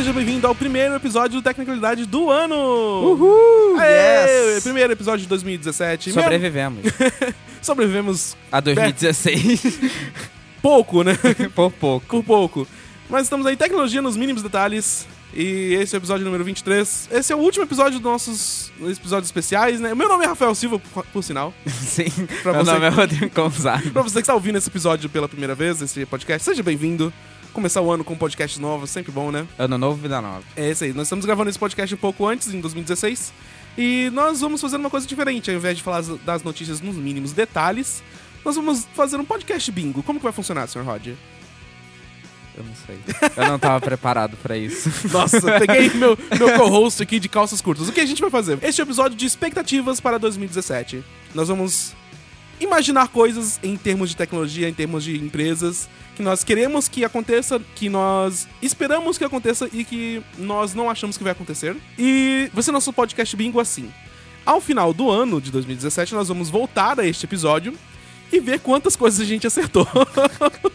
seja bem-vindo ao primeiro episódio do Tecnicalidade do ano! Uhul! Aê, yes! Primeiro episódio de 2017. Sobrevivemos. Sobrevivemos. A 2016. pouco, né? Por pouco. Por pouco. Mas estamos aí, tecnologia nos mínimos detalhes. E esse é o episódio número 23. Esse é o último episódio dos nossos episódios especiais, né? Meu nome é Rafael Silva, por, por sinal. Sim, pra meu você, nome é Rodrigo Gonzaga. pra você que está ouvindo esse episódio pela primeira vez, esse podcast, seja bem-vindo começar o ano com um podcast novo, sempre bom, né? Ano novo, vida nova. É isso aí. Nós estamos gravando esse podcast um pouco antes, em 2016. E nós vamos fazer uma coisa diferente. Ao invés de falar das notícias nos mínimos detalhes, nós vamos fazer um podcast bingo. Como que vai funcionar, Sr. Roger? Eu não sei. Eu não tava preparado para isso. Nossa, peguei meu, meu co-host aqui de calças curtas. O que a gente vai fazer? Este é o episódio de expectativas para 2017. Nós vamos imaginar coisas em termos de tecnologia, em termos de empresas, que nós queremos que aconteça, que nós esperamos que aconteça e que nós não achamos que vai acontecer. E ser nosso podcast bingo assim. Ao final do ano de 2017, nós vamos voltar a este episódio e ver quantas coisas a gente acertou.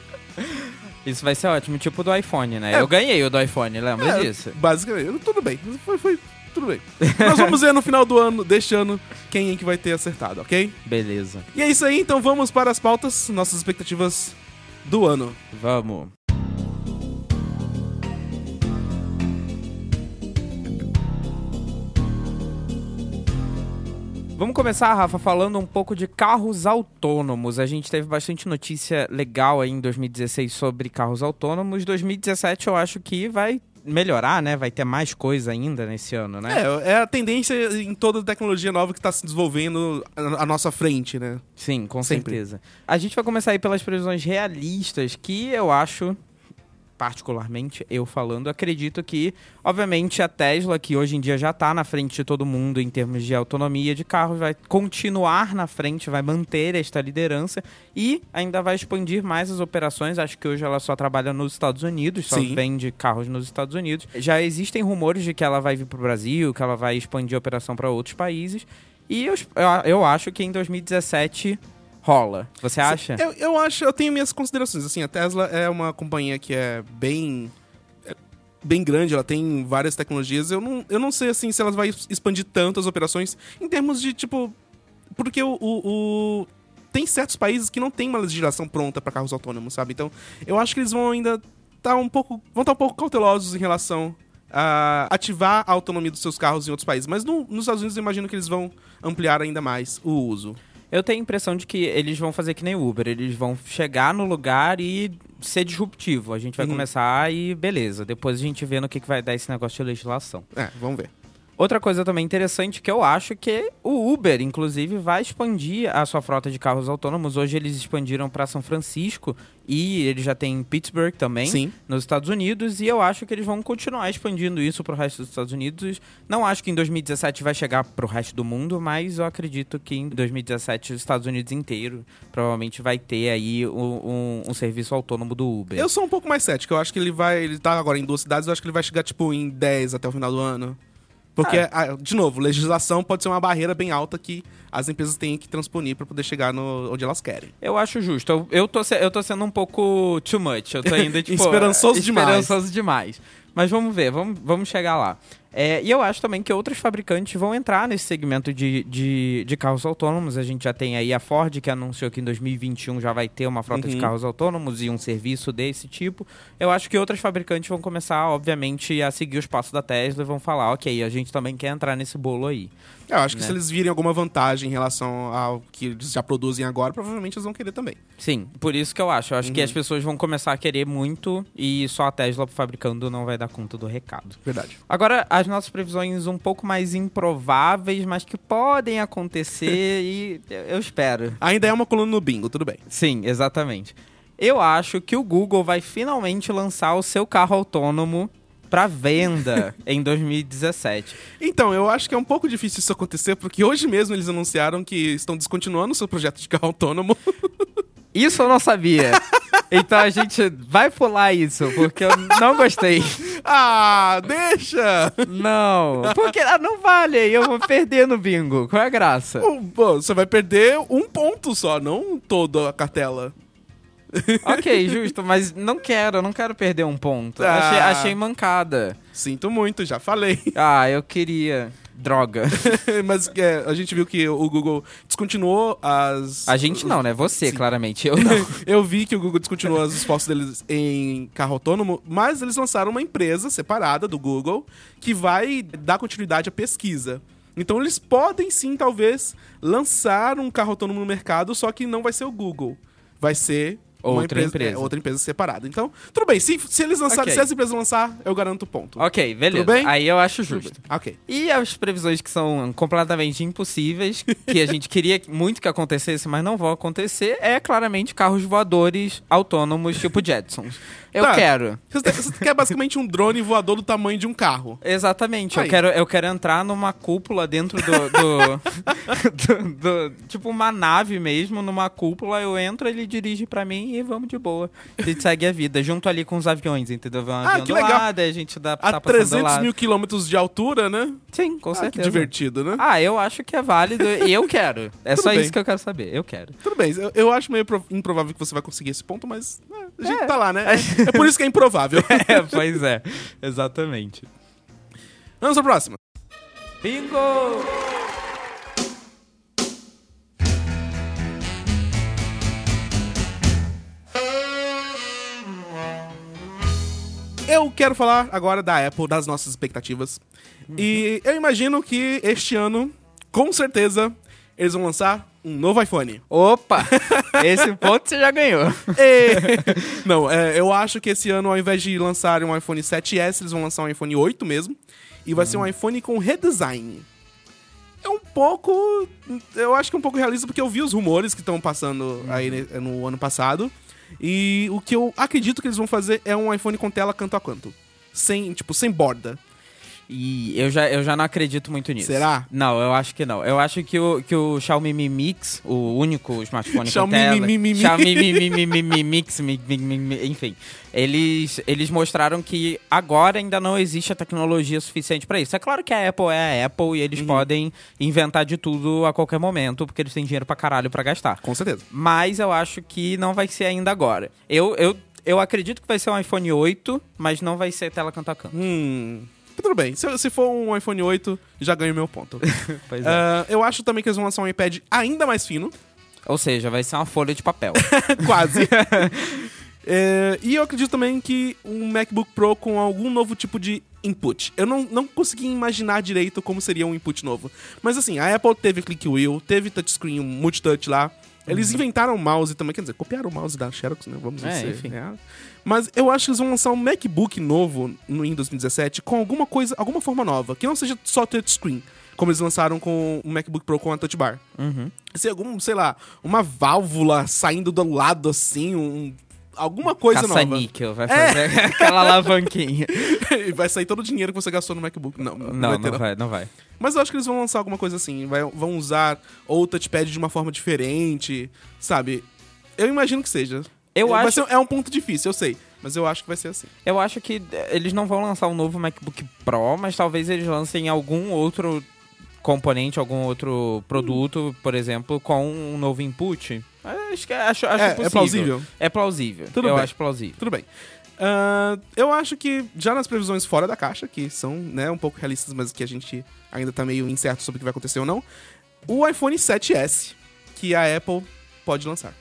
Isso vai ser ótimo, tipo do iPhone, né? É. Eu ganhei o do iPhone, lembra é, disso? Basicamente, tudo bem. Foi, foi tudo bem. Nós vamos ver no final do ano, deste ano, quem é que vai ter acertado, ok? Beleza. E é isso aí, então vamos para as pautas, nossas expectativas do ano. Vamos. Vamos começar, Rafa, falando um pouco de carros autônomos. A gente teve bastante notícia legal aí em 2016 sobre carros autônomos. 2017 eu acho que vai melhorar, né? Vai ter mais coisa ainda nesse ano, né? É, é a tendência em toda tecnologia nova que está se desenvolvendo à nossa frente, né? Sim, com Sempre. certeza. A gente vai começar aí pelas previsões realistas, que eu acho particularmente eu falando, acredito que, obviamente, a Tesla, que hoje em dia já está na frente de todo mundo em termos de autonomia de carros, vai continuar na frente, vai manter esta liderança e ainda vai expandir mais as operações. Acho que hoje ela só trabalha nos Estados Unidos, só Sim. vende carros nos Estados Unidos. Já existem rumores de que ela vai vir para o Brasil, que ela vai expandir a operação para outros países. E eu, eu acho que em 2017 rola. Você acha? Eu, eu acho, eu tenho minhas considerações. Assim, a Tesla é uma companhia que é bem é bem grande, ela tem várias tecnologias. Eu não, eu não sei assim se ela vai expandir tanto as operações em termos de tipo porque o, o, o tem certos países que não tem uma legislação pronta para carros autônomos, sabe? Então, eu acho que eles vão ainda estar tá um pouco vão estar tá um pouco cautelosos em relação a ativar a autonomia dos seus carros em outros países. Mas no, nos Estados Unidos eu imagino que eles vão ampliar ainda mais o uso. Eu tenho a impressão de que eles vão fazer que nem Uber. Eles vão chegar no lugar e ser disruptivo. A gente vai uhum. começar e beleza. Depois a gente vê no que, que vai dar esse negócio de legislação. É, vamos ver. Outra coisa também interessante que eu acho que o Uber, inclusive, vai expandir a sua frota de carros autônomos. Hoje eles expandiram para São Francisco e eles já têm Pittsburgh também, Sim. nos Estados Unidos. E eu acho que eles vão continuar expandindo isso para o resto dos Estados Unidos. Não acho que em 2017 vai chegar para o resto do mundo, mas eu acredito que em 2017 os Estados Unidos inteiro provavelmente vai ter aí um, um, um, serviço autônomo do Uber. Eu sou um pouco mais cético. Eu acho que ele vai. Ele tá agora em duas cidades, eu acho que ele vai chegar tipo em 10 até o final do ano. Porque, ah. de novo, legislação pode ser uma barreira bem alta que as empresas têm que transponir para poder chegar no, onde elas querem. Eu acho justo. Eu, eu, tô, eu tô sendo um pouco too much. Eu tô ainda, tipo... esperançoso demais. Esperançoso demais. Mas vamos ver, vamos, vamos chegar lá. É, e eu acho também que outros fabricantes vão entrar nesse segmento de, de, de, carros autônomos. A gente já tem aí a Ford, que anunciou que em 2021 já vai ter uma frota uhum. de carros autônomos e um serviço desse tipo. Eu acho que outros fabricantes vão começar, obviamente, a seguir os passos da Tesla e vão falar, ok, a gente também quer entrar nesse bolo aí. Eu acho que né? se eles virem alguma vantagem em relação ao que eles já produzem agora, provavelmente eles vão querer também. Sim, por isso que eu acho. Eu acho uhum. que as pessoas vão começar a querer muito e só a Tesla fabricando não vai dar conta do recado. Verdade. Agora, as nossas previsões um pouco mais improváveis, mas que podem acontecer e eu espero. Ainda é uma coluna no bingo, tudo bem. Sim, exatamente. Eu acho que o Google vai finalmente lançar o seu carro autônomo pra venda em 2017. Então, eu acho que é um pouco difícil isso acontecer, porque hoje mesmo eles anunciaram que estão descontinuando o seu projeto de carro autônomo. Isso eu não sabia. Então a gente vai pular isso, porque eu não gostei. ah, deixa! Não, porque ah, não vale, eu vou perder no bingo. Qual é a graça? Pô, você vai perder um ponto só, não toda a cartela. Ok, justo, mas não quero, não quero perder um ponto. Ah. Achei, achei mancada. Sinto muito, já falei. Ah, eu queria. Droga. Mas é, a gente viu que o Google descontinuou as. A gente não, né? Você, Sim. claramente. Eu não. Eu vi que o Google descontinuou os esforços deles em carro autônomo, mas eles lançaram uma empresa separada do Google que vai dar continuidade à pesquisa. Então eles podem sim, talvez, lançar um carro autônomo no mercado, só que não vai ser o Google. Vai ser uma Outra empresa. é, outra empresa separada. Então, tudo bem. Se, se eles lançarem, Ok. se essa empresa lançar, eu garanto o ponto. Ok, beleza. Tudo bem? Aí eu acho justo. Ok. E as previsões que são completamente impossíveis, que a gente queria muito que acontecesse, mas não vão acontecer, é claramente carros voadores autônomos tipo Jetsons. Eu Tá. quero. Você, você quer basicamente um drone voador do tamanho de um carro. Exatamente. Aí. Eu quero, eu quero entrar numa cúpula dentro do, do, do- do- Tipo uma nave mesmo, numa cúpula. Eu entro, ele dirige pra mim e vamos de boa. A gente segue a vida. Junto ali com os aviões, entendeu? Vem um Ah, avião que legal. lado, a gente dá, A tá passando do 300 lado. mil quilômetros de altura, né? Sim, com Ah, que certeza. divertido, né? Ah, eu acho que é válido e eu quero. É Tudo só bem. isso que eu quero saber. Eu quero. Tudo bem, eu, eu acho meio pro- improvável que você vai conseguir esse ponto, mas é, a gente tá lá, né? É, por isso que é improvável. É, pois é. Exatamente. Vamos pra próxima. Bingo! Eu quero falar agora da Apple, das nossas expectativas. E eu imagino que este ano, com certeza, eles vão lançar um novo iPhone. Opa! Esse ponto você já ganhou. E- Não, é, eu acho que esse ano, ao invés de lançarem um iPhone 7S, eles vão lançar um iPhone 8 mesmo. E vai ser um iPhone com redesign. É um pouco. Eu acho que é um pouco realista, porque eu vi os rumores que estão passando aí ne- no ano passado. E o que eu acredito que eles vão fazer é um iPhone com tela canto a canto. Sem, tipo, sem borda. E eu já, eu já não acredito muito nisso. Será? Não, eu acho que não. Eu acho que o, que o Xiaomi Mi Mix, o único smartphone Xiaomi com tela... Mi Mi Mi Mi. Xiaomi Mi Mi Mi Mi Mi Mix, Mi- Mi- Mi- Mi- enfim. Eles, eles mostraram que agora ainda não existe a tecnologia suficiente pra isso. É claro que a Apple é a Apple e eles Uhum. podem inventar de tudo a qualquer momento, porque eles têm dinheiro pra caralho pra gastar. Com certeza. Mas eu acho que não vai ser ainda agora. Eu, eu, eu acredito que vai ser um iPhone 8, mas não vai ser tela canto a canto. Hum. Tudo bem. Se, se for um iPhone 8, já ganho meu ponto. Pois é. Ah, eu acho também que eles vão lançar um iPad ainda mais fino. Ou seja, vai ser uma folha de papel. Quase. É, e eu acredito também que um MacBook Pro com algum novo tipo de input. Eu não, não consegui imaginar direito como seria um input novo. Mas assim, a Apple teve click wheel, teve touchscreen, multitouch lá. Eles inventaram o mouse também, quer dizer, copiaram o mouse da Xerox, né? Vamos É, dizer. enfim. né? Mas eu acho que eles vão lançar um MacBook novo no, em 2017 com alguma coisa, alguma forma nova, que não seja só touchscreen, como eles lançaram com o MacBook Pro com a Touch Bar. Uhum. Ser algum, sei lá, uma válvula saindo do lado assim, um, alguma coisa nova. Caça-níquel, vai fazer aquela alavanquinha. E vai sair todo o dinheiro que você gastou no MacBook. Não, não, Não, vai ter, não vai, não vai. Mas eu acho que eles vão lançar alguma coisa assim. vai- vão usar ou touchpad de uma forma diferente, sabe? Eu imagino que seja. Eu Vai acho, ser- é um ponto difícil, eu sei. Mas eu acho que vai ser assim. eu acho que eh, eles não vão lançar um novo MacBook Pro, mas talvez eles lancem algum outro componente, algum outro produto, por exemplo, com um novo input. Acho que acho, acho É, é possível. plausível? É plausível. Tudo eu bem. acho plausível. Tudo bem. Ah, eu acho que já nas previsões fora da caixa, que são né, um pouco realistas, mas que a gente ainda tá meio incerto sobre o que vai acontecer ou não, o iPhone 7S, que a Apple pode lançar.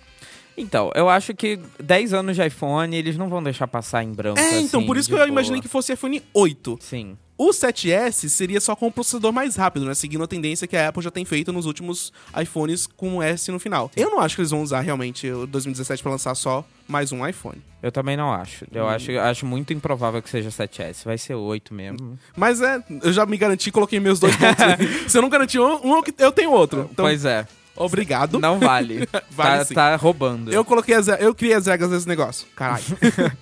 Então, eu acho que 10 anos de iPhone, eles não vão deixar passar em branco. É, então, assim, por isso que eu boa. imaginei que fosse iPhone 8. Sim. O 7S seria só com o processador mais rápido, né? Seguindo a tendência que a Apple já tem feito nos últimos iPhones com o S no final. Eu não acho que eles vão usar realmente o 2017 pra lançar só mais um iPhone. Eu também não acho. Hum. Eu acho, acho muito improvável que seja 7S. Vai ser 8 mesmo. Mas é, eu já me garanti, coloquei meus dois pontos. Se eu não garanti um, um, eu tenho outro. Então, pois é. Obrigado. Não vale. Vale tá, sim. tá roubando. Eu coloquei as, eu criei as regras desse negócio. Caralho.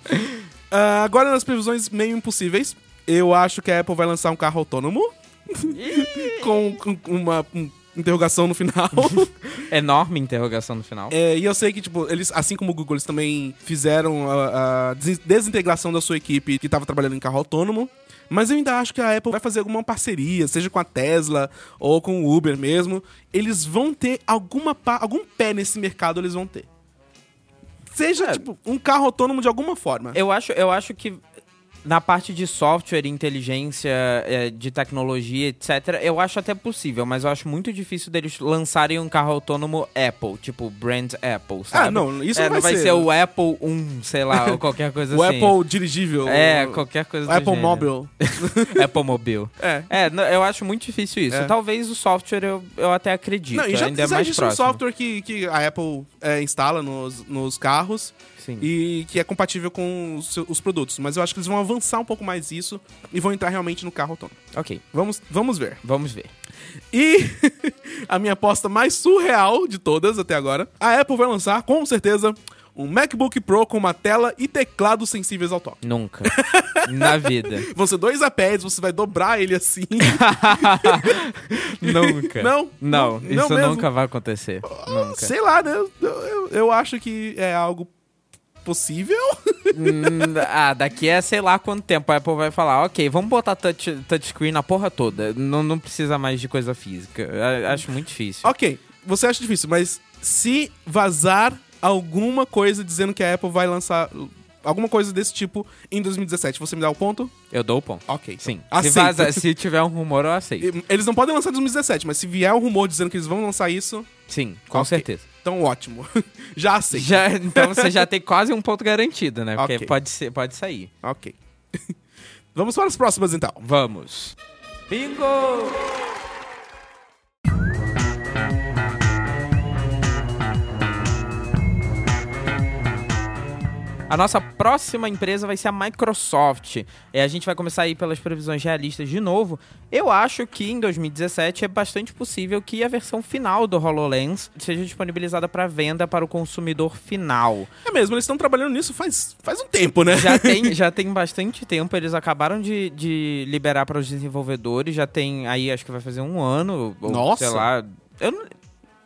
Ah, agora nas previsões meio impossíveis. Eu acho que a Apple vai lançar um carro autônomo com, com uma um, interrogação no final. Enorme interrogação no final. É, e eu sei que, tipo, eles, assim como o Google, eles também fizeram a, a des- desintegração da sua equipe que estava trabalhando em carro autônomo. Mas eu ainda acho que a Apple vai fazer alguma parceria, seja com a Tesla ou com o Uber mesmo. Eles vão ter alguma algum pé nesse mercado, eles vão ter. Seja, É. tipo, um carro autônomo de alguma forma. Eu acho, eu acho que na parte de software, inteligência, é, de tecnologia, etc., eu acho até possível, mas eu acho muito difícil deles lançarem um carro autônomo Apple, tipo brand Apple, sabe? Ah, não, isso É, não vai vai ser. ser o Apple 1, sei lá, ou qualquer coisa o assim. Apple dirigível. É, o- qualquer coisa o Apple. Mobile. Apple Mobile. É. É, não, eu acho muito difícil isso. É. Talvez o software eu, eu até acredito, Não, e já ainda é mais existe um próximo. software que, que a Apple é, instala nos, nos carros Sim. e que é compatível com os, os produtos. Mas eu acho que eles vão avançar um pouco mais isso e vão entrar realmente no carro autônomo. Ok, Vamos, vamos ver. vamos ver. E a minha aposta mais surreal de todas até agora, a Apple vai lançar, com certeza, um MacBook Pro com uma tela e teclado sensíveis ao toque. Nunca. Na vida. Vão ser dois iPads, você vai dobrar ele assim. Nunca. Não, Não, não, isso não nunca vai acontecer. Nunca. Sei lá, né? Eu, eu- eu acho que é algo possível. Hum, ah, daqui a sei lá quanto tempo a Apple vai falar, ok, vamos botar touch, touchscreen na porra toda. Não, não precisa mais de coisa física. Acho muito difícil. ok, você acha difícil, mas se vazar alguma coisa dizendo que a Apple vai lançar alguma coisa desse tipo em 2017, você me dá o ponto? Eu dou o ponto. Ok. Sim. Se, Aceito. vaza- se tiver um rumor, eu aceito. Eles não podem lançar em 2017, mas se vier um rumor dizendo que eles vão lançar isso, Sim, com Ok. certeza. então ótimo. Já aceito. Já, então você já tem quase um ponto garantido, né? Porque Ok. pode, ser, pode sair. Ok. Vamos para as próximas então. Vamos. Bingo! A nossa próxima empresa vai ser a Microsoft. É, a gente vai começar aí pelas previsões realistas de novo. Eu acho que em 2017 é bastante possível que a versão final do HoloLens seja disponibilizada para venda para o consumidor final. É mesmo, eles estão trabalhando nisso faz, faz um tempo, né? Já tem, já tem bastante tempo. Eles acabaram de, de liberar para os desenvolvedores. Já tem aí, acho que vai fazer um ano. Ou, Nossa. Sei lá. Eu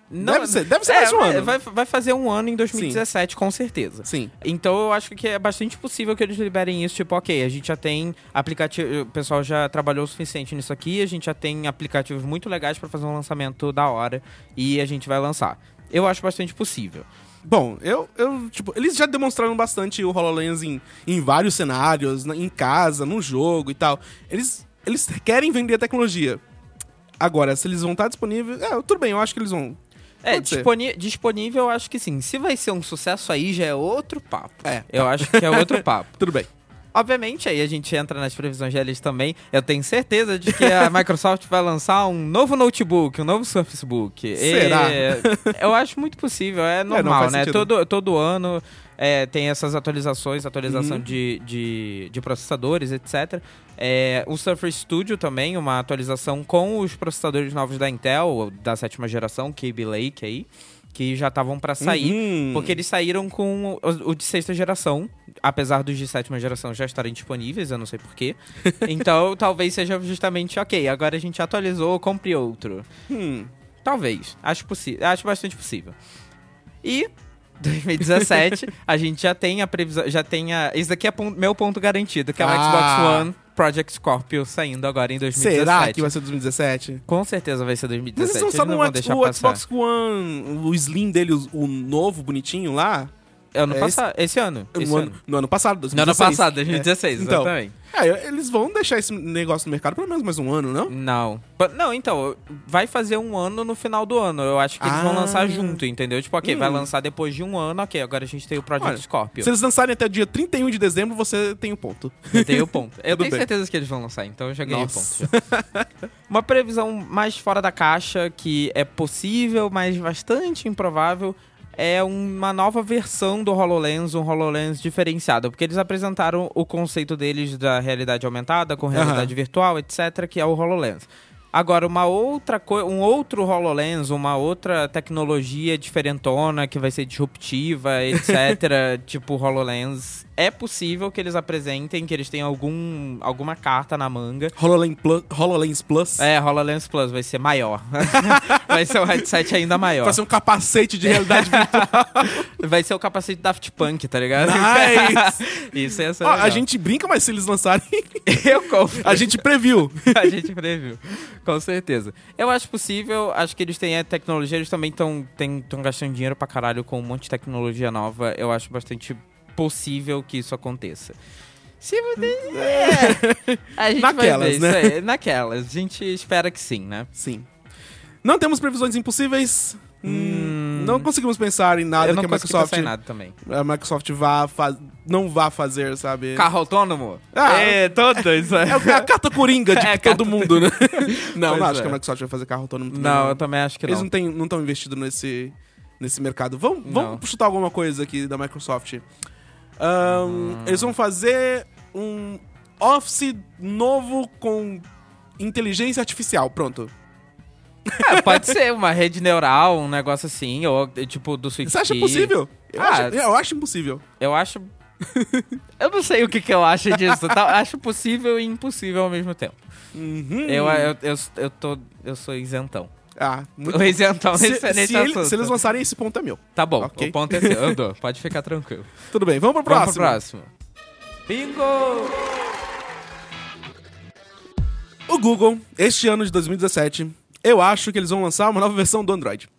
não. Deve ser- deve ser É, mais um ano. Vai, vai fazer um ano em 2017, com certeza. Sim. Então eu acho que é bastante possível que eles liberem isso, tipo, ok, a gente já tem aplicativo, o pessoal já trabalhou o suficiente nisso aqui, a gente já tem aplicativos muito legais para fazer um lançamento da hora e a gente vai lançar. Eu acho bastante possível. Bom, eu, eu, tipo, eles já demonstraram bastante o HoloLens em, em vários cenários, na- em casa, no jogo e tal. Eles, eles querem vender a tecnologia. Agora, se eles vão estar disponíveis. É, tudo bem, eu acho que eles vão. É, disponi- disponível eu acho que sim. Se vai ser um sucesso aí já é outro papo. É, Eu acho que é outro papo. tudo bem. Obviamente, aí a gente entra nas previsões deles também. Eu tenho certeza de que a Microsoft vai lançar um novo notebook, um novo Surface Book. Será? E eu acho muito possível, é normal, faz né? sentido. Todo, todo ano é, tem essas atualizações, atualização Uhum. de, de, de processadores, etc. É, o Surface Studio também, uma atualização com os processadores novos da Intel, da sétima geração, Kaby Lake aí, que já estavam para sair. Uhum. Porque eles saíram com o, o de sexta geração, apesar dos de sétima geração já estarem disponíveis, eu não sei porquê. então talvez seja justamente, ok, agora a gente atualizou, compre outro. Hum. Talvez, acho, acho bastante possível. E 2017, a gente já tem a previsão, já tem a... Isso daqui é pon- meu ponto garantido, que é o Ah. Xbox One Project Scorpio saindo agora em 2017. Será que vai ser 2017? Com certeza vai ser Mas 2017, eles eles lançaram não o, deixar o passar. Xbox One, o Slim dele, o, o novo, bonitinho lá, Ano é passado, esse ano. Esse no ano. ano, no ano passado, No 2016. ano passado, 2016, É. Então, exatamente. É, eles vão deixar esse negócio no mercado pelo menos mais um ano, não? Não. Não, então, vai fazer um ano no final do ano. Eu acho que eles vão Ah. lançar junto, entendeu? Tipo, ok, Hum. vai lançar depois de um ano, ok, agora a gente tem o Project Olha, Scorpio. Se eles lançarem até o dia 31 de dezembro, você tem o ponto. Eu tenho o ponto. Eu tenho bem. certeza que eles vão lançar, então eu já ganhei o ponto. já. Uma previsão mais fora da caixa, que é possível, mas bastante improvável, é uma nova versão do HoloLens, um HoloLens diferenciado. Porque eles apresentaram o conceito deles da realidade aumentada, com realidade virtual, etc., que é o HoloLens. Agora, uma outra coisa, um outro HoloLens, uma outra tecnologia diferentona que vai ser disruptiva, etc., tipo HoloLens, é possível que eles apresentem, que eles tenham algum, alguma carta na manga. HoloLens Plus, HoloLens Plus. É, HoloLens Plus vai ser maior. vai ser um headset ainda maior. Vai ser um capacete de realidade virtual. Vai ser o capacete Daft Punk, tá ligado? Nice! Isso ser Ó, a gente brinca, mas se eles lançarem, Eu compro. a gente previu. a gente previu. Com certeza. Eu acho possível, acho que eles têm a tecnologia, eles também estão gastando dinheiro pra caralho com um monte de tecnologia nova. Eu acho bastante possível que isso aconteça. Se é, a gente Naquelas, vai ver né? isso aí. Naquelas. A gente espera que sim, né? Sim. Não temos previsões impossíveis. Hum, não conseguimos pensar em nada Eu não que a Microsoft, em nada também. a Microsoft vá fa- não vá fazer, sabe? Carro autônomo? Ah, é, todos. É o- é a carta coringa de É, todo mundo, né? não, Pois não acho é. que a Microsoft vai fazer carro autônomo. também, Não, eu também acho que Eles não. têm- não estão investidos nesse, nesse mercado. Vamos, vamos chutar alguma coisa aqui da Microsoft. Ahn, Hum. Eles vão fazer um Office novo com inteligência artificial. Pronto. É, pode ser uma rede neural, um negócio assim, ou tipo do Switch Você acha possível? Eu, Ah, acho, eu acho impossível. Eu acho. eu não sei o que, que eu acho disso. tá? Acho possível e impossível ao mesmo tempo. Uhum. Eu, eu, eu, eu, tô, eu sou isentão. Ah, muito O isentão se, nesse, nesse se ele- assunto. se eles lançarem esse ponto é meu. Tá bom, Ok. o ponto é seu. Eu dou, pode ficar tranquilo. Tudo bem, vamos pro Vamos próximo. pro próximo. Bingo! O Google, este ano de 2017, eu acho que eles vão lançar uma nova versão do Android.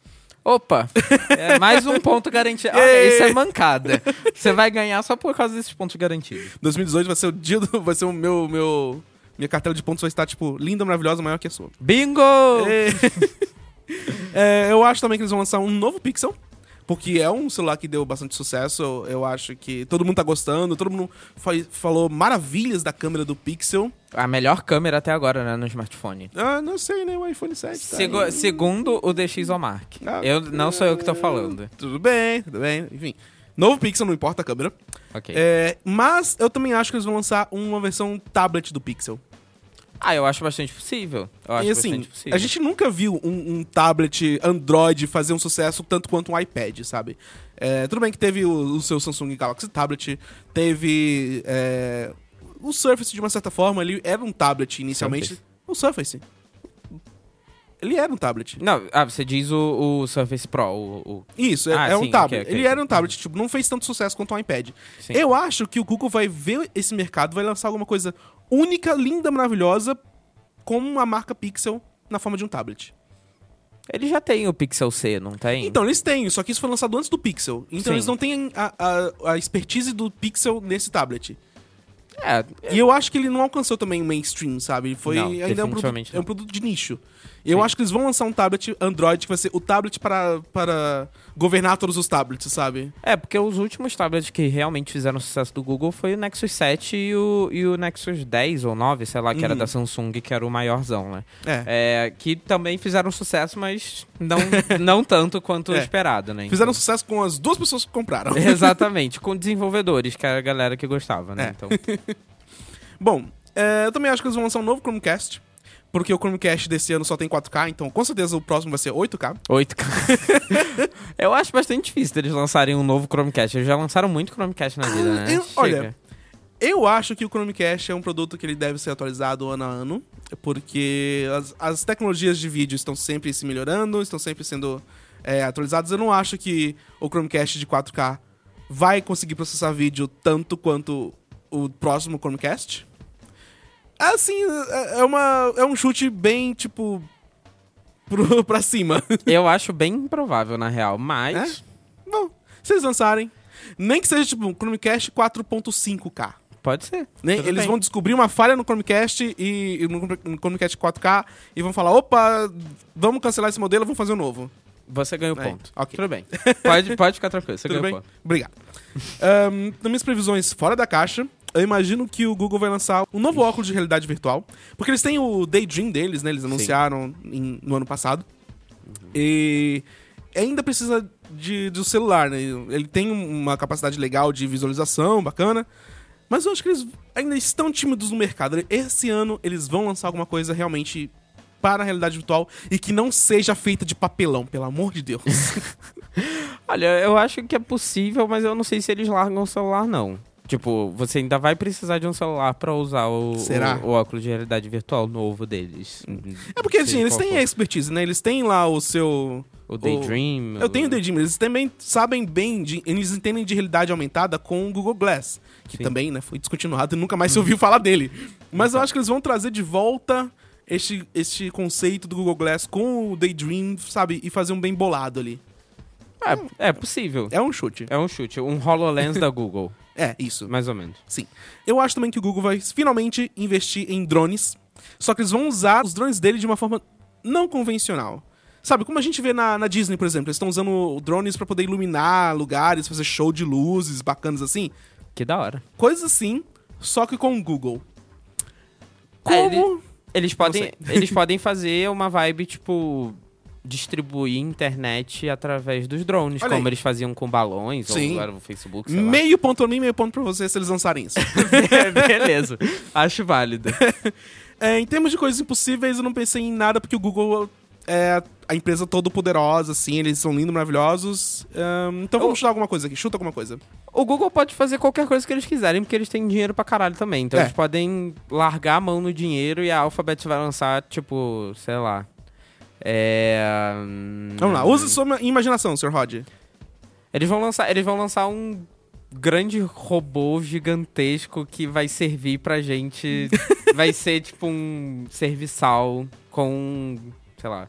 Opa! É mais um ponto garantido. Ê! isso é mancada. Você vai ganhar só por causa desses pontos garantidos. 2018 vai ser o dia do, vai ser o meu meu minha cartela de pontos vai estar tipo linda, maravilhosa, maior que a sua. Bingo! É, eu acho também que eles vão lançar um novo Pixel. Porque é um celular que deu bastante sucesso. Eu, eu acho que todo mundo tá gostando. Todo mundo fa- falou maravilhas da câmera do Pixel. A melhor câmera até agora, né, no smartphone. Ah, não sei, né? O iPhone 7 tá Segu- aí. segundo o DxOMark. Ah, eu, não sou eu que tô falando. Tudo bem, tudo bem. Enfim. Novo Pixel, não importa a câmera. Ok. É, mas eu também acho que eles vão lançar uma versão tablet do Pixel. Ah, eu acho bastante possível. Eu acho e assim, possível. a gente nunca viu um, um tablet Android fazer um sucesso tanto quanto um iPad, sabe? É, tudo bem que teve o, o seu Samsung Galaxy Tablet, teve é, o Surface de uma certa forma, ele era um tablet inicialmente. Surface. O Surface. Ele era um tablet. Não, ah, você diz o, o Surface Pro, o... o- Isso, é, Ah, é um sim, tablet. ok, ok. Ele era um tablet, tipo, não fez tanto sucesso quanto um iPad. Sim. Eu acho que o Google vai ver esse mercado, vai lançar alguma coisa única, linda, maravilhosa, com a marca Pixel na forma de um tablet. Ele já tem o Pixel C, não tem? Então, eles têm, só que isso foi lançado antes do Pixel. Então Sim. eles não têm a, a, a expertise do Pixel nesse tablet. É, E eu acho que ele não alcançou também o mainstream, sabe? Ele Foi Não, ainda é um, produto, é um produto de nicho. Eu Sim. acho que eles vão lançar um tablet Android que vai ser o tablet para, para governar todos os tablets, sabe? é, porque os últimos tablets que realmente fizeram sucesso do Google foi o Nexus 7 e o, e o Nexus 10 ou 9, sei lá, que era Uhum. da Samsung, que era o maiorzão, né? É. É, que também fizeram sucesso, mas não, não tanto quanto É. esperado, né? Fizeram Então- sucesso com as duas pessoas que compraram. Exatamente, com desenvolvedores, que era a galera que gostava, né? É. Então, Bom, é, eu também acho que eles vão lançar um novo Chromecast. Porque o Chromecast desse ano só tem 4K, então com certeza o próximo vai ser 8K. 8K. eu acho bastante difícil eles lançarem um novo Chromecast. Eles já lançaram muito Chromecast na vida, né? eu- olha, Eu acho que o Chromecast é um produto que ele deve ser atualizado ano a ano, porque as, as tecnologias de vídeo estão sempre se melhorando, estão sempre sendo é, atualizadas. Eu não acho que o Chromecast de 4K vai conseguir processar vídeo tanto quanto o próximo Chromecast. Assim, é, é uma, é um chute bem, tipo, pro, pra cima. Eu acho bem improvável, na real, mas... Bom, se eles lançarem, nem que seja tipo um Chromecast 4.5K. Pode ser. Né? Eles bem. vão descobrir uma falha no Chromecast e, e no, no Chromecast 4K e vão falar: opa, vamos cancelar esse modelo, vamos fazer um novo. Você ganhou o É, ponto. ok. Tudo bem. Pode, pode ficar tranquilo, você Tudo ganhou bem? o ponto. Obrigado. Ahn, nas minhas previsões fora da caixa, eu imagino que o Google vai lançar um novo óculos de realidade virtual. Porque eles têm o Daydream deles, né? Eles anunciaram em- no ano passado. E ainda precisa de, do celular, né? Ele tem uma capacidade legal de visualização, bacana. Mas eu acho que eles ainda estão tímidos no mercado. Esse ano eles vão lançar alguma coisa realmente para a realidade virtual e que não seja feita de papelão, pelo amor de Deus. Olha, eu acho que é possível, mas eu não sei se eles largam o celular, não. Tipo, você ainda vai precisar de um celular pra usar o, Será? o, o óculos de realidade virtual novo deles. É porque, assim, eles têm a expertise, né? Eles têm lá o seu... O Daydream. Eu tenho o Daydream, eles também sabem bem, de, eles entendem de realidade aumentada com o Google Glass, que Sim. também né, foi descontinuado e nunca mais se ouviu falar dele. Mas eu acho que eles vão trazer de volta este, este conceito do Google Glass com o Daydream, sabe? E fazer um bem bolado ali. É, é possível. É um chute. É um chute. Um HoloLens da Google, É, isso. mais ou menos. Sim. Eu acho também que o Google vai finalmente investir em drones, só que eles vão usar os drones dele de uma forma não convencional. Sabe, como a gente vê na, na Disney, por exemplo, eles estão usando drones pra poder iluminar lugares, fazer show de luzes bacanas assim. Que da hora. Coisas assim, só que com o Google. É, Como? Eles podem, eles podem fazer uma vibe, tipo, distribuir internet através dos drones, Olha como aí. eles faziam com balões, Sim. ou era o Facebook, sei lá. Meio ponto pra mim, meio ponto pra você se eles lançarem isso. Beleza. Acho válido. É, em termos de coisas impossíveis, eu não pensei em nada, porque o Google é a empresa todo poderosa, assim, eles são lindos, maravilhosos. Ahn, então vamos Eu- chutar alguma coisa aqui, chuta alguma coisa. O Google pode fazer qualquer coisa que eles quiserem, porque eles têm dinheiro pra caralho também. Então É. eles podem largar a mão no dinheiro e a Alphabet vai lançar, tipo, sei lá. É. hum, Vamos lá, use sua imaginação, Sr. Rod. Eles vão lançar, eles vão lançar um grande robô gigantesco que vai servir pra gente. vai ser tipo um serviçal com, sei lá,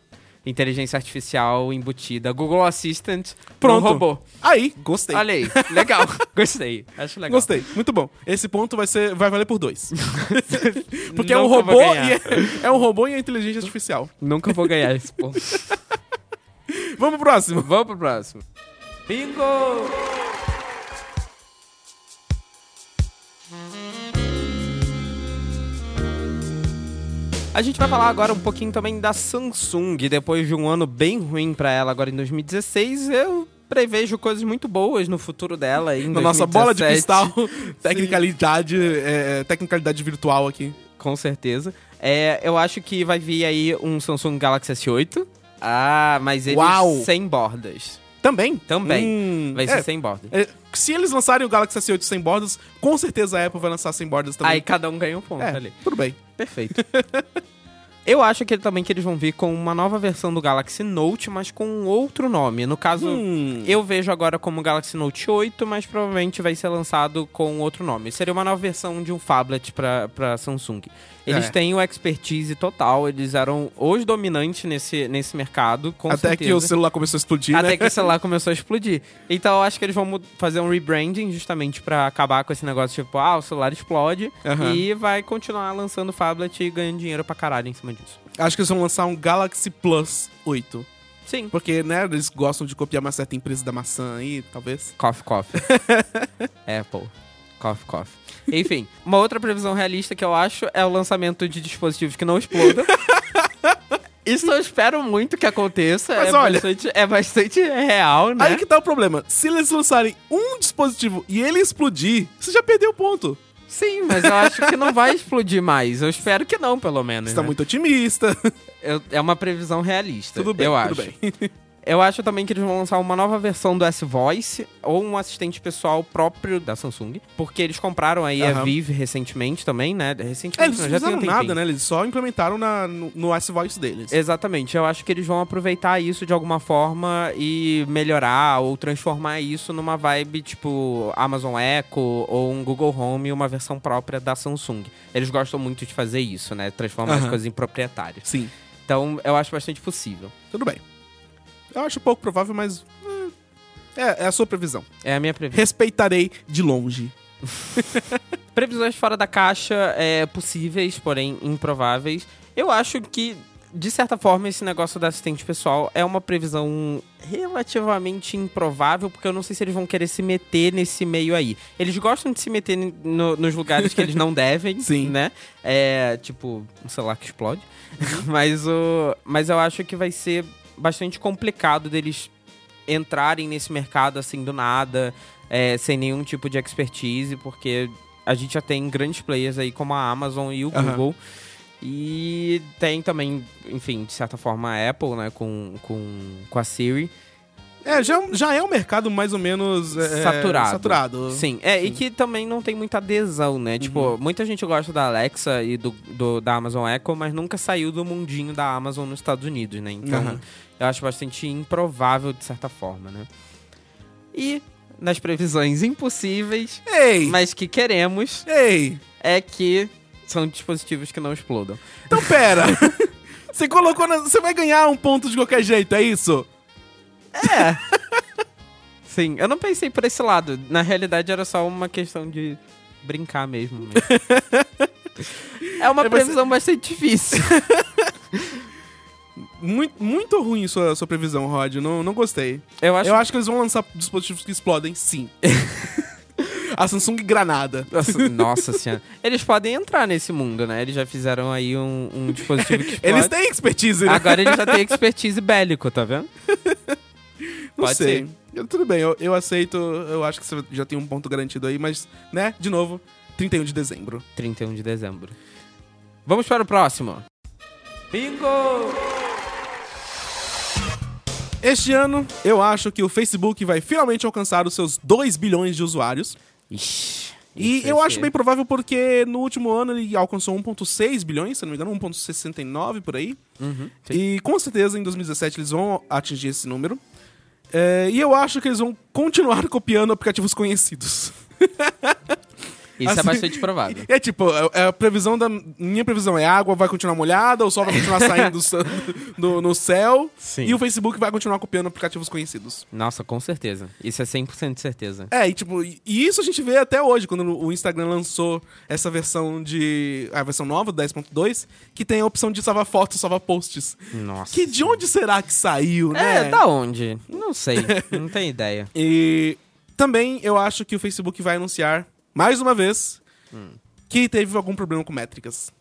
inteligência artificial embutida. Google Assistant Pronto. robô. Aí, gostei. Olha aí, legal. Gostei. Acho legal. Gostei, muito bom. Esse ponto vai, ser, vai valer por dois. Porque é um Nunca robô e é, é um robô e a inteligência artificial. Nunca vou ganhar esse ponto. Vamos pro próximo. Vamos pro próximo. Bingo! A gente vai falar agora um pouquinho também da Samsung. Depois de um ano bem ruim pra ela agora em 2016, eu prevejo coisas muito boas no futuro dela. Em Na nossa bola de 2017. cristal, tecnicalidade, é, tecnicalidade virtual aqui. Com certeza. É, eu acho que vai vir aí um Samsung Galaxy S8. Ah, mas ele Uau! sem bordas. Também? Também. Hum, Vai ser é, sem bordas. é, se eles lançarem o Galaxy S8 sem bordas, com certeza a Apple vai lançar sem bordas também. Aí cada um ganha um ponto é, ali. tudo bem. Perfeito. Eu acho que também que eles vão vir com uma nova versão do Galaxy Note, mas com outro nome. No caso, Hum, eu vejo agora como Galaxy Note 8, mas provavelmente vai ser lançado com outro nome. Seria uma nova versão de um phablet pra Samsung. Eles É. têm o expertise total, eles eram os dominantes nesse, nesse mercado, até certeza. que o celular começou a explodir, Até né? que o celular começou a explodir. Então eu acho que eles vão fazer um rebranding justamente pra acabar com esse negócio tipo, ah, o celular explode Aham. e vai continuar lançando phablet e ganhando dinheiro pra caralho em cima disso. Acho que eles vão lançar um Galaxy Plus 8. Sim. Porque, né, eles gostam de copiar uma certa empresa da maçã aí, talvez. Cough, cough. Apple. Cough, cough. Enfim, uma outra previsão realista que eu acho é o lançamento de dispositivos que não explodam. Isso eu espero muito que aconteça. Mas é olha- Bastante, é bastante real, né? Aí que tá o problema. Se eles lançarem um dispositivo e ele explodir, você já perdeu o ponto. Sim, mas eu acho que não vai explodir mais. Eu espero que não, pelo menos. Você tá né? muito otimista. Eu- é uma previsão realista. tudo bem, eu tudo acho. bem. Eu acho também que eles vão lançar uma nova versão do S-Voice ou um assistente pessoal próprio da Samsung. Porque eles compraram aí a Aham. Vive recentemente também, né? É, Recentemente, eles não, tem um fizeram tempinho. nada, né? Eles só implementaram na, no, no S-Voice deles. Exatamente. Eu acho que eles vão aproveitar isso de alguma forma e melhorar ou transformar isso numa vibe tipo Amazon Echo ou um Google Home, uma versão própria da Samsung. Eles gostam muito de fazer isso, né? Transformar as Aham. coisas em proprietárias. Sim, Então, eu acho bastante possível. tudo bem. Eu acho pouco provável, mas... eh, É, é a sua previsão. É a minha previsão. Respeitarei de longe. Previsões fora da caixa é, possíveis, porém improváveis. Eu acho que, de certa forma, esse negócio da assistente pessoal é uma previsão relativamente improvável, porque eu não sei se eles vão querer se meter nesse meio aí. Eles gostam de se meter no- nos lugares que eles não devem, Sim. né? É, tipo, um celular que explode. mas, o, mas eu acho que vai ser bastante complicado deles entrarem nesse mercado assim do nada, é, sem nenhum tipo de expertise, porque a gente já tem grandes players aí como a Amazon e o Aham. Google. E tem também, enfim, de certa forma, a Apple, né, com, com, com a Siri. É, já, já é um mercado mais ou menos é, saturado. saturado. Sim, é, e que também não tem muita adesão, né? Tipo, muita gente gosta da Alexa e do, do- da Amazon Echo, mas nunca saiu do mundinho da Amazon nos Estados Unidos, né? Então, Aham. eu acho bastante improvável de certa forma, né? E nas previsões impossíveis, Ei! mas que queremos, Ei! é que são dispositivos que não explodam. Então pera! Você colocou na... Você vai ganhar um ponto de qualquer jeito, é isso? É. Sim, eu não pensei por esse lado. Na realidade, era só uma questão de brincar mesmo. mas- é uma É, previsão bastante difícil. Muito, muito ruim sua, sua previsão, Rod. Não, não gostei. Eu acho, Eu acho que eles vão lançar dispositivos que explodem, sim. A Samsung Granada. Nossa, nossa senhora. Eles podem entrar nesse mundo, né? Eles já fizeram aí um, um dispositivo que explode. Eles têm expertise, né? Agora eles já têm expertise bélico, tá vendo? Não pode sei. ser. Eu- tudo bem, eu, eu aceito. Eu acho que você já tem um ponto garantido aí, mas, né, de novo, 31 de dezembro. 31 de dezembro. Vamos para o próximo. Bingo! Este ano, eu acho que o Facebook vai finalmente alcançar os seus 2 bilhões de usuários. Ixi, E eu acho bem provável porque no último ano ele alcançou 1,6 bilhões, se não me engano, 1,69 por aí. Uhum. E com certeza em 2017 eles vão atingir esse número. É, e eu acho que eles vão continuar copiando aplicativos conhecidos. Isso Assim- é bastante provável. É tipo, é- é a previsão da. Minha previsão é a água vai continuar molhada, o sol vai continuar saindo do, no céu. Sim. E o Facebook vai continuar copiando aplicativos conhecidos. Nossa, com certeza. Isso é 100% de certeza. É, e tipo, e isso a gente vê até hoje, quando o Instagram lançou essa versão de. A versão nova, do 10.2, que tem a opção de salvar fotos, salvar posts. Nossa. Que de onde será que saiu, né? É, da onde? Não sei. não tenho ideia. E também eu acho que o Facebook vai anunciar, mais uma vez, que teve algum problema com métricas.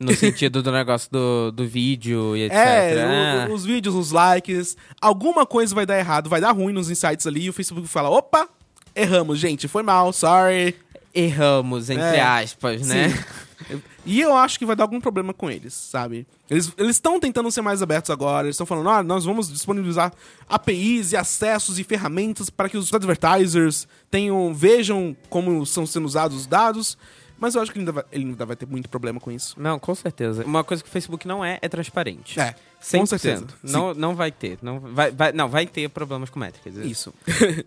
No sentido do negócio do, do vídeo e etc. É, o- os vídeos, os likes, alguma coisa vai dar errado, vai dar ruim nos insights ali, e o Facebook fala, opa, erramos, gente, foi mal, sorry. erramos, entre É, aspas, né? Sim. E eu acho que vai dar algum problema com eles, sabe? Eles estão tentando ser mais abertos agora, eles estão falando, ah, nós vamos disponibilizar APIs e acessos e ferramentas para que os advertisers tenham, vejam como estão sendo usados os dados, mas eu acho que ele ainda vai, ele ainda vai ter muito problema com isso. Não, com certeza. Uma coisa que o Facebook não é, é transparente. É, 100%. com certeza. Não, não vai ter. Não vai, vai- não, vai ter problemas com métricas. Isso.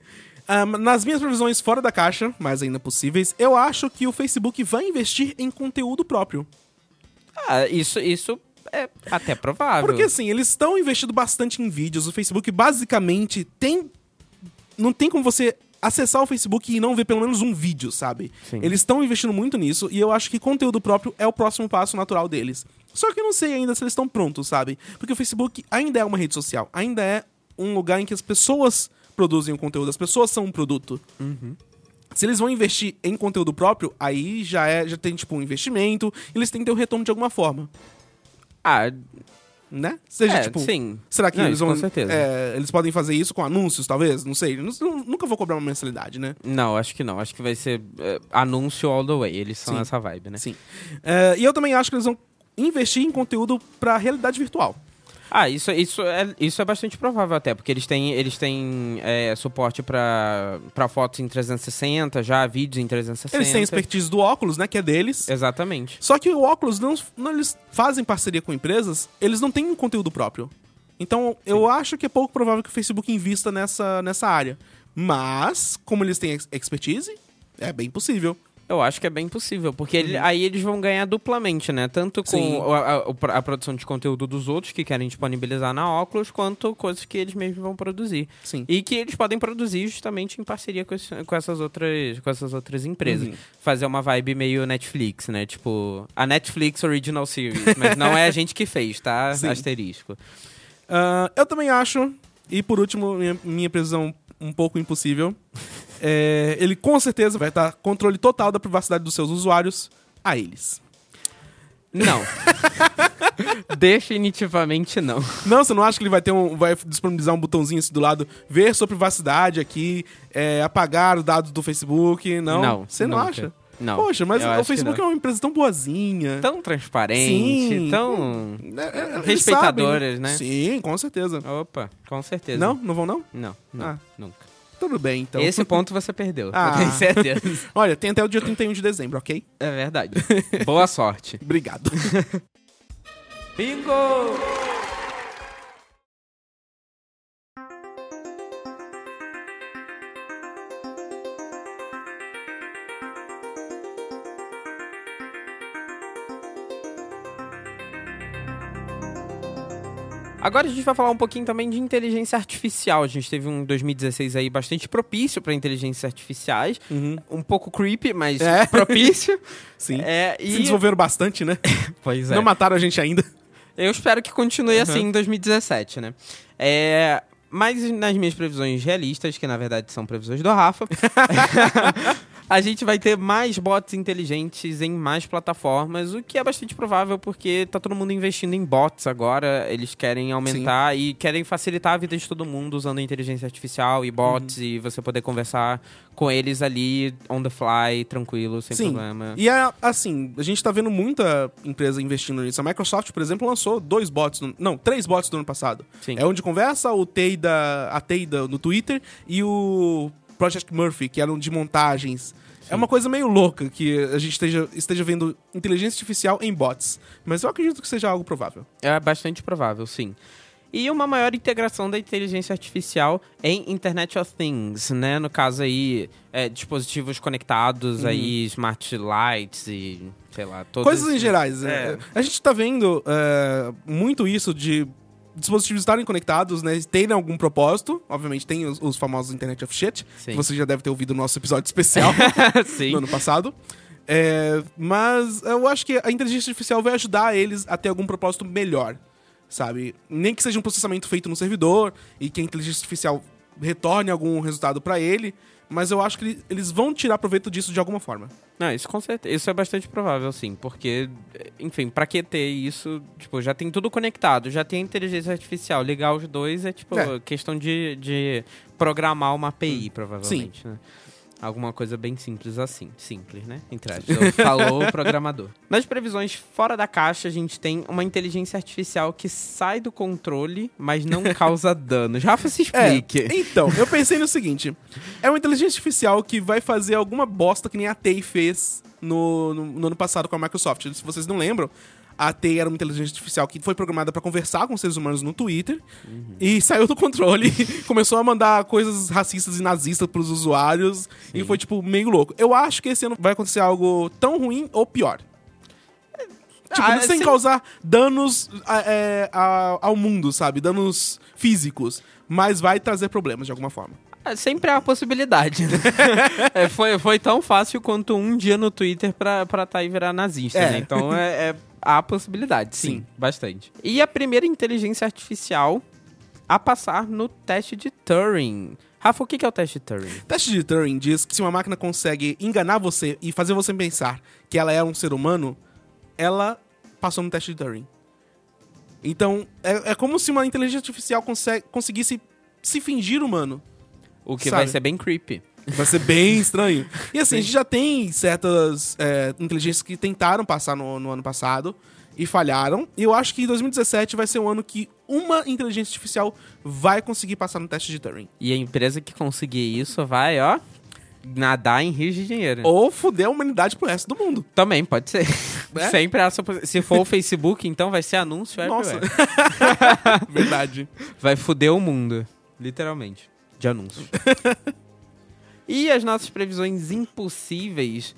Ah, nas minhas previsões fora da caixa, mas ainda possíveis, eu acho que o Facebook vai investir em conteúdo próprio. Ah, isso, isso é até provável. Porque assim, eles estão investindo bastante em vídeos. O Facebook basicamente tem. Não tem como você acessar o Facebook e não ver pelo menos um vídeo, sabe? Sim. Eles estão investindo muito nisso e eu acho que conteúdo próprio é o próximo passo natural deles. Só que eu não sei ainda se eles estão prontos, sabe? Porque o Facebook ainda é uma rede social, ainda é um lugar em que as pessoas produzem o conteúdo, as pessoas são um produto. Se eles vão investir em conteúdo próprio, aí já é, já tem tipo um investimento, eles têm que ter um retorno de alguma forma, Ah, né? Seja é, tipo, sim. Será que Não, eles vão. com certeza. é, eles podem fazer isso com anúncios, talvez? Não sei. Nu- nu- Nunca vou cobrar uma mensalidade, né? Não, acho que não. Acho que vai ser é, anúncio all the way. Eles são Sim. essa vibe, né? Sim. É, e eu também acho que eles vão investir em conteúdo pra realidade virtual. Ah, isso, isso, é, isso é bastante provável até, porque eles têm, eles têm é, suporte pra fotos em 360, já vídeos em 360. Eles têm expertise do óculos, né? Que é deles. Exatamente. Só que o óculos, não, não eles fazem parceria com empresas, eles não têm um conteúdo próprio. Então, eu acho que é pouco provável que o Facebook invista nessa, nessa área. Mas, como eles têm ex- expertise, é bem possível. Eu acho que é bem possível, porque ele- aí eles vão ganhar duplamente, né? Tanto com a, a- a produção de conteúdo dos outros que querem disponibilizar na óculos, quanto coisas que eles mesmos vão produzir. Sim. E que eles podem produzir justamente em parceria com, esse- com essas, outras, com essas outras empresas. Uhum. Fazer uma vibe meio Netflix, né? Tipo, a Netflix Original Series. mas não é a gente que fez, tá? Sim. Asterisco. Ah, eu também acho, e por último, minha, minha previsão um pouco impossível, é, ele com certeza vai dar controle total da privacidade dos seus usuários a eles. Não. Definitivamente não. Não, você não acha que ele vai ter um, vai disponibilizar um botãozinho assim do lado, ver sua privacidade aqui, é, apagar os dados do Facebook? Não, Não, você não nunca. acha? Não. Poxa, mas o Facebook é uma empresa tão boazinha. tão transparente, Sim. tão É, é, respeitadoras, sabem. né? Sim, com certeza. Opa, com certeza. Não? Não vão, não? Não, não, Ah. nunca. Tudo bem, então. Esse ponto você perdeu, Ah. eu certeza. Olha, tem até o dia 31 de dezembro, ok? É verdade. Boa sorte. Obrigado. Bingo! Agora a gente vai falar um pouquinho também de inteligência artificial. A gente teve um 2016 aí bastante propício para inteligências artificiais. Uhum. Um pouco creepy, mas É. propício. Sim. É, e... Se desenvolveram bastante, né? Pois é. Não mataram a gente ainda. Eu espero que continue Uhum. assim em 2017, né? É, mas nas minhas previsões realistas, que na verdade são previsões do Rafa, a gente vai ter mais bots inteligentes em mais plataformas, o que é bastante provável porque tá todo mundo investindo em bots agora. Eles querem aumentar e querem facilitar a vida de todo mundo usando inteligência artificial e bots Uhum. e você poder conversar com eles ali on the fly, tranquilo, sem Sim. problema. E é assim, a gente tá vendo muita empresa investindo nisso. A Microsoft, por exemplo, lançou dois bots, no- não, três bots do ano passado. Sim. É onde conversa, o Teida, a Teida no Twitter e o Project Murphy, que eram de montagens. É uma coisa meio louca que a gente esteja, esteja vendo inteligência artificial em bots. Mas eu acredito que seja algo provável. É bastante provável, sim. E uma maior integração da inteligência artificial em Internet of Things, né? No caso aí, é, dispositivos conectados aí, smart lights e, sei lá, todos... Coisas em gerais. É. é. A gente tá vendo é, muito isso de dispositivos estarem conectados, né? Terem algum propósito. Obviamente tem os, os famosos Internet of Shit. Sim. Que você já deve ter ouvido no nosso episódio especial no ano passado. É, mas eu acho que a inteligência artificial vai ajudar eles a ter algum propósito melhor, sabe? Nem que seja um processamento feito no servidor e que a inteligência artificial retorne algum resultado pra ele, mas eu acho que ele- eles vão tirar proveito disso de alguma forma. Não, isso com certeza. Isso é bastante provável, sim. Porque, enfim, pra que ter isso? Tipo, já tem tudo conectado, já tem inteligência artificial. Ligar os dois é, tipo, É. questão de, de programar uma API, provavelmente, né? Alguma coisa bem simples assim. Simples, né? Entre aspas. Falou o programador. Nas previsões fora da caixa, a gente tem uma inteligência artificial que sai do controle, mas não causa danos. Rafa, se explique. É, então, eu pensei no seguinte: é uma inteligência artificial que vai fazer alguma bosta que nem a TEI fez no, no, no ano passado com a Microsoft. Se vocês não lembram, a TEI era uma inteligência artificial que foi programada pra conversar com seres humanos no Twitter e saiu do controle. começou a mandar coisas racistas e nazistas pros usuários e foi, tipo, meio louco. Eu acho que esse ano vai acontecer algo tão ruim ou pior. Tipo, Ah, sem sim. causar danos é, ao mundo, sabe? Danos físicos. Mas vai trazer problemas de alguma forma. É, Sempre há a possibilidade. né? É, foi, foi tão fácil quanto um dia no Twitter pra, pra tá e virar nazista, É. né? Então é, é- há a possibilidade, sim, Sim. bastante. E a primeira inteligência artificial a passar no teste de Turing. Rafa, o que é o teste de Turing? O teste de Turing diz que se uma máquina consegue enganar você e fazer você pensar que ela é um ser humano, ela passou no teste de Turing. Então, é, é como se uma inteligência artificial consegue- conseguisse se fingir humano. O que Sabe? vai ser bem creepy. Vai ser bem estranho. E assim, a gente já tem certas é, inteligências que tentaram passar no, no ano passado e falharam. E eu acho que 2017 vai ser um ano que uma inteligência artificial vai conseguir passar no teste de Turing. E a empresa que conseguir isso vai, ó, nadar em rios de dinheiro. Ou fuder a humanidade pro resto do mundo. Também, pode ser. É? Sempre essa Se for o Facebook, então vai ser anúncio Nossa. Verdade. Vai fuder o mundo. Literalmente. De anúncios. e as nossas previsões impossíveis.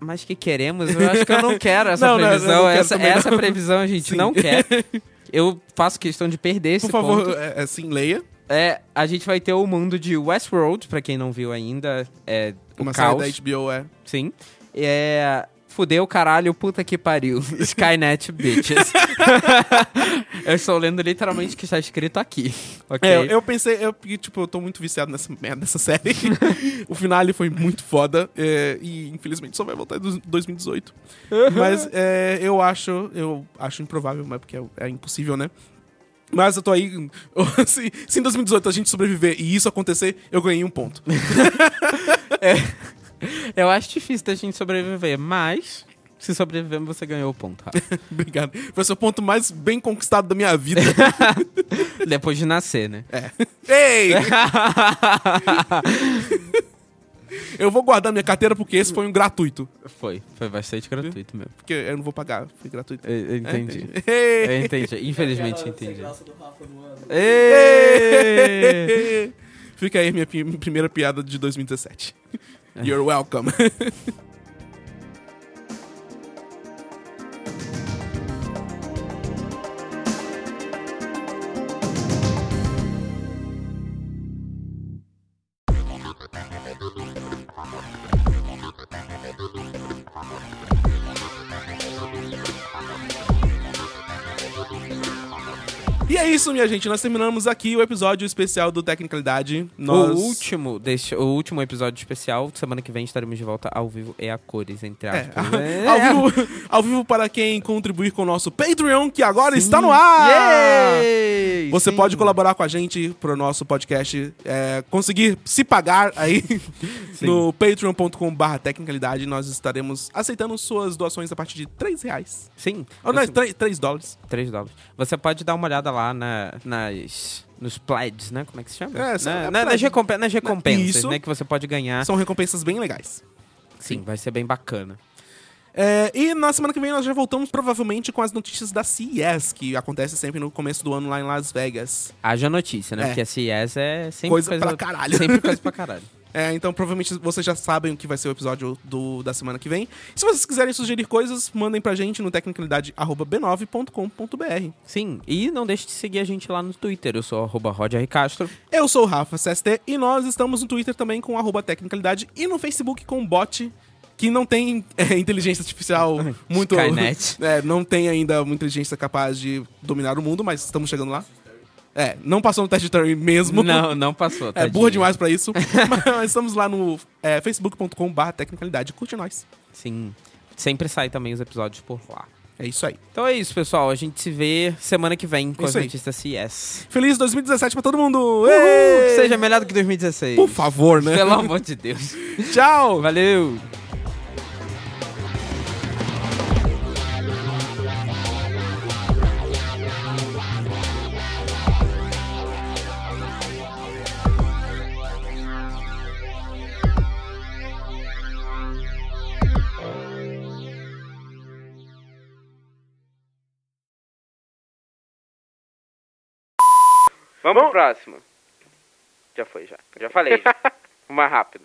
Mas que queremos, eu acho que eu não quero essa Não, não, previsão. não quero essa, essa não. previsão a gente Sim. não quer. Eu faço questão de perder esse Por favor, ponto. é, assim, leia. É, a gente vai ter o mundo de Westworld, pra quem não viu ainda. É o Uma caos. série da HBO é. Sim. É. Fudeu caralho, puta que pariu. Skynet, bitches. eu estou lendo literalmente o que está escrito aqui. Ok? É, eu, pensei, eu, tipo, eu tô muito viciado nessa merda, nessa série. o finale foi muito foda. é, e infelizmente só vai voltar em dois- 2018. Mas é, eu acho, eu acho improvável, mas porque é, é impossível, né? Mas eu tô aí. se, se em 2018 a gente sobreviver e isso acontecer, eu ganhei um ponto. Eu acho difícil da gente sobreviver, mas se sobrevivemos, você ganhou o ponto, Rafa. Obrigado. Foi o seu ponto mais bem conquistado da minha vida. Depois de nascer, né? É. Ei! eu vou guardar minha carteira porque esse foi um gratuito. Foi, foi bastante gratuito mesmo. Porque eu não vou pagar, foi gratuito. Eu, eu entendi. Ei! Eu entendi, infelizmente Aquela entendi. sem graça do Rafa no ano. Ê! Fica aí minha pi- primeira piada de 2017. You're welcome. E é isso, minha gente. Nós terminamos aqui o episódio especial do Tecnicalidade. Nós... O último, deste, o último episódio especial, semana que vem estaremos de volta ao vivo e a cores, entre É, aspas. ao, vivo, ao vivo para quem contribuir com o nosso Patreon, que agora está no ar! Você Sim. pode colaborar com a gente pro nosso podcast, é, conseguir se pagar aí no patreon.com.br tecnicalidade. Nós estaremos aceitando suas doações a partir de 3 reais. Sim. Ou não, Você- 3, 3 dólares. 3 dólares. Você pode dar uma olhada lá na, nas. Nos pledges, né? Como é que se chama? É, são- Na- é na- nas, recompen- nas recompensas, Isso. né? Que você pode ganhar. São recompensas bem legais. Sim, vai ser bem bacana. É, e na semana que vem nós já voltamos provavelmente com as notícias da CES, que acontece sempre no começo do ano lá em Las Vegas. Haja notícia, né? É. Porque a CES é sempre Coisa coisa, pra caralho. Sempre coisa pra caralho. É, então provavelmente vocês já sabem o que vai ser o episódio do, da semana que vem. Se vocês quiserem sugerir coisas, mandem pra gente no tecnicalidade.b9.com.br. Sim, e não deixe de seguir a gente lá no Twitter. Eu sou arroba. Castro. Eu sou o Rafa CST e nós estamos no Twitter também com arroba tecnicalidade e no Facebook com o bot que não tem é, inteligência artificial muito... Skynet. É, não tem ainda uma inteligência capaz de dominar o mundo, mas estamos chegando lá. É, não passou no teste de Turing mesmo. Não, não passou. É burra demais pra isso. mas estamos lá no é, facebook.com.br tecnicalidade. Curte nós. Sim. Sempre sai também os episódios por lá. É isso aí. Então é isso, pessoal. A gente se vê semana que vem com Isso as aí. notícias CES. Feliz 2017 pra todo mundo! Uhul, que seja melhor do que 2016. Por favor, né? Pelo amor de Deus. Tchau! Valeu! Vamos pro próximo. Já foi, já. Já falei. Já. Mais rápido.